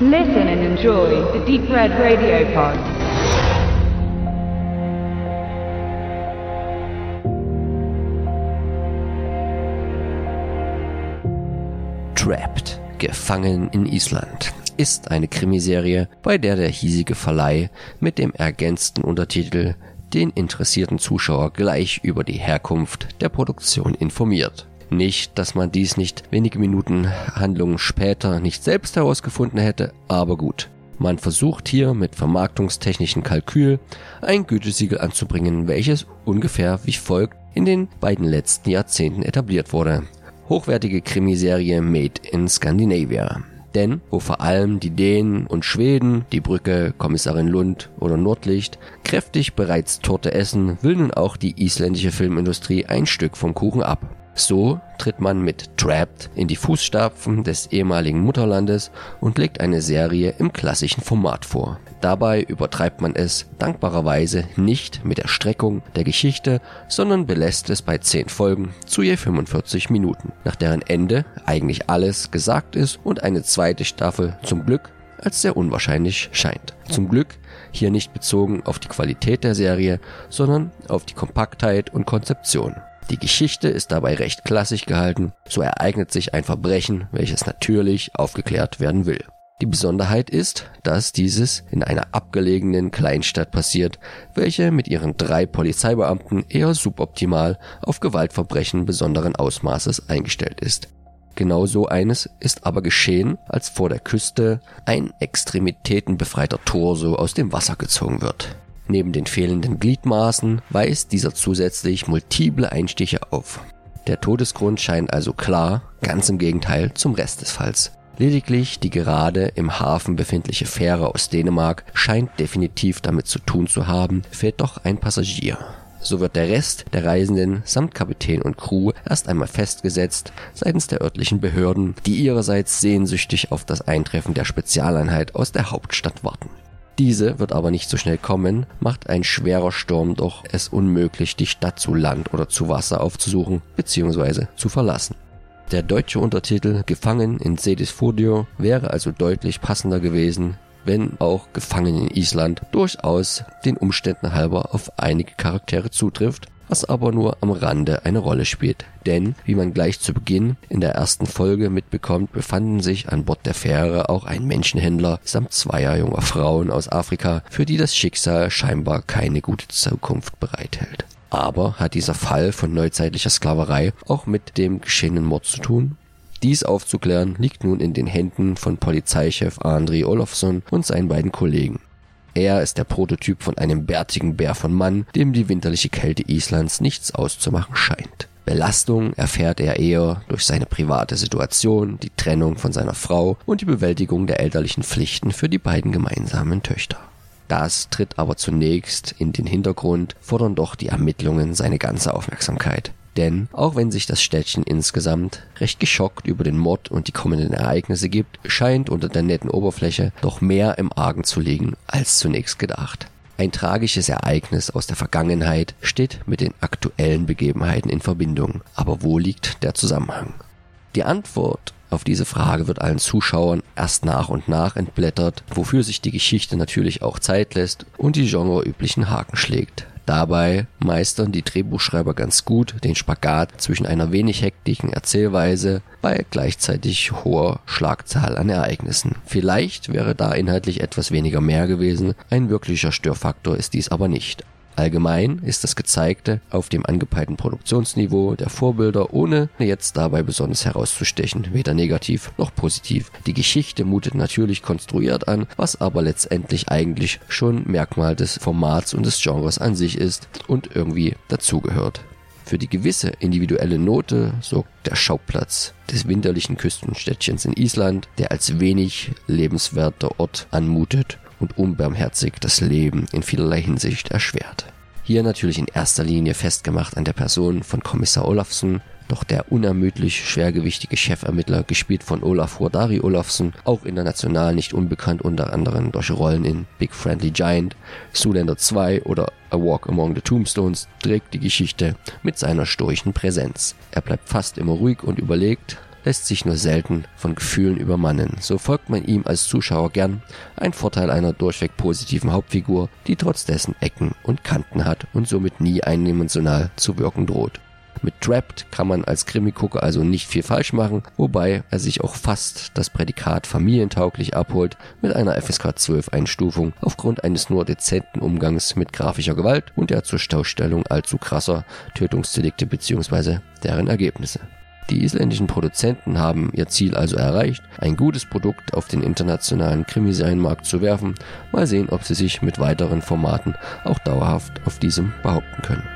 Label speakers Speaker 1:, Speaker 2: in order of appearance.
Speaker 1: Listen and enjoy the Deep Red Radio Pod.
Speaker 2: Trapped, gefangen in Island, ist eine Krimiserie, bei der der hiesige Verleih mit dem ergänzten Untertitel den interessierten Zuschauer gleich über die Herkunft der Produktion informiert. Nicht, dass man dies nicht wenige Minuten Handlungen später nicht selbst herausgefunden hätte, aber gut. Man versucht hier mit vermarktungstechnischen Kalkül ein Gütesiegel anzubringen, welches ungefähr wie folgt in den beiden letzten Jahrzehnten etabliert wurde. Hochwertige Krimiserie Made in Scandinavia. Denn wo vor allem die Dänen und Schweden, die Brücke, Kommissarin Lund oder Nordlicht, kräftig bereits Torte essen, will nun auch die isländische Filmindustrie ein Stück vom Kuchen ab. So tritt man mit Trapped in die Fußstapfen des ehemaligen Mutterlandes und legt eine Serie im klassischen Format vor. Dabei übertreibt man es dankbarerweise nicht mit der Streckung der Geschichte, sondern belässt es bei 10 Folgen zu je 45 Minuten, nach deren Ende eigentlich alles gesagt ist und eine zweite Staffel zum Glück als sehr unwahrscheinlich scheint. Zum Glück hier nicht bezogen auf die Qualität der Serie, sondern auf die Kompaktheit und Konzeption. Die Geschichte ist dabei recht klassisch gehalten, so ereignet sich ein Verbrechen, welches natürlich aufgeklärt werden will. Die Besonderheit ist, dass dieses in einer abgelegenen Kleinstadt passiert, welche mit ihren drei Polizeibeamten eher suboptimal auf Gewaltverbrechen besonderen Ausmaßes eingestellt ist. Genau so eines ist aber geschehen, als vor der Küste ein extremitätenbefreiter Torso aus dem Wasser gezogen wird. Neben den fehlenden Gliedmaßen weist dieser zusätzlich multiple Einstiche auf. Der Todesgrund scheint also klar, ganz im Gegenteil zum Rest des Falls. Lediglich die gerade im Hafen befindliche Fähre aus Dänemark scheint definitiv damit zu tun zu haben, fehlt doch ein Passagier. So wird der Rest der Reisenden samt Kapitän und Crew erst einmal festgesetzt seitens der örtlichen Behörden, die ihrerseits sehnsüchtig auf das Eintreffen der Spezialeinheit aus der Hauptstadt warten. Diese wird aber nicht so schnell kommen, macht ein schwerer Sturm doch es unmöglich, die Stadt zu Land oder zu Wasser aufzusuchen bzw. zu verlassen. Der deutsche Untertitel Gefangen in Sedisfodio wäre also deutlich passender gewesen, wenn auch Gefangen in Island durchaus den Umständen halber auf einige Charaktere zutrifft, was aber nur am Rande eine Rolle spielt. Denn, wie man gleich zu Beginn in der ersten Folge mitbekommt, befanden sich an Bord der Fähre auch ein Menschenhändler samt zweier junger Frauen aus Afrika, für die das Schicksal scheinbar keine gute Zukunft bereithält. Aber hat dieser Fall von neuzeitlicher Sklaverei auch mit dem geschehenen Mord zu tun? Dies aufzuklären liegt nun in den Händen von Polizeichef Andri Olofsson und seinen beiden Kollegen. Er ist der Prototyp von einem bärtigen Bär von Mann, dem die winterliche Kälte Islands nichts auszumachen scheint. Belastung erfährt er eher durch seine private Situation, die Trennung von seiner Frau und die Bewältigung der elterlichen Pflichten für die beiden gemeinsamen Töchter. Das tritt aber zunächst in den Hintergrund, fordern doch die Ermittlungen seine ganze Aufmerksamkeit. Denn auch wenn sich das Städtchen insgesamt recht geschockt über den Mord und die kommenden Ereignisse gibt, scheint unter der netten Oberfläche doch mehr im Argen zu liegen als zunächst gedacht. Ein tragisches Ereignis aus der Vergangenheit steht mit den aktuellen Begebenheiten in Verbindung. Aber wo liegt der Zusammenhang? Die Antwort auf diese Frage wird allen Zuschauern erst nach und nach entblättert, wofür sich die Geschichte natürlich auch Zeit lässt und die genreüblichen Haken schlägt. Dabei meistern die Drehbuchschreiber ganz gut den Spagat zwischen einer wenig hektischen Erzählweise bei gleichzeitig hoher Schlagzahl an Ereignissen. Vielleicht wäre da inhaltlich etwas weniger mehr gewesen, ein wirklicher Störfaktor ist dies aber nicht. Allgemein ist das Gezeigte auf dem angepeilten Produktionsniveau der Vorbilder, ohne jetzt dabei besonders herauszustechen, weder negativ noch positiv. Die Geschichte mutet natürlich konstruiert an, was aber letztendlich eigentlich schon Merkmal des Formats und des Genres an sich ist und irgendwie dazugehört. Für die gewisse individuelle Note sorgt der Schauplatz des winterlichen Küstenstädtchens in Island, der als wenig lebenswerter Ort anmutet und unbarmherzig das Leben in vielerlei Hinsicht erschwert. Hier natürlich in erster Linie festgemacht an der Person von Kommissar Olafsson, doch der unermüdlich schwergewichtige Chefermittler, gespielt von Olaf Hordari Olafsson, auch international nicht unbekannt unter anderem durch Rollen in Big Friendly Giant, Zoolander 2 oder A Walk Among the Tombstones, trägt die Geschichte mit seiner stoischen Präsenz. Er bleibt fast immer ruhig und überlegt, lässt sich nur selten von Gefühlen übermannen. So folgt man ihm als Zuschauer gern, ein Vorteil einer durchweg positiven Hauptfigur, die trotz dessen Ecken und Kanten hat und somit nie eindimensional zu wirken droht. Mit Trapped kann man als Krimi-Gucker also nicht viel falsch machen, wobei er sich auch fast das Prädikat familientauglich abholt mit einer FSK 12 Einstufung aufgrund eines nur dezenten Umgangs mit grafischer Gewalt und der zur Staustellung allzu krasser Tötungsdelikte bzw. deren Ergebnisse. Die isländischen Produzenten haben ihr Ziel also erreicht, ein gutes Produkt auf den internationalen Krimiserienmarkt zu werfen. Mal sehen, ob sie sich mit weiteren Formaten auch dauerhaft auf diesem behaupten können.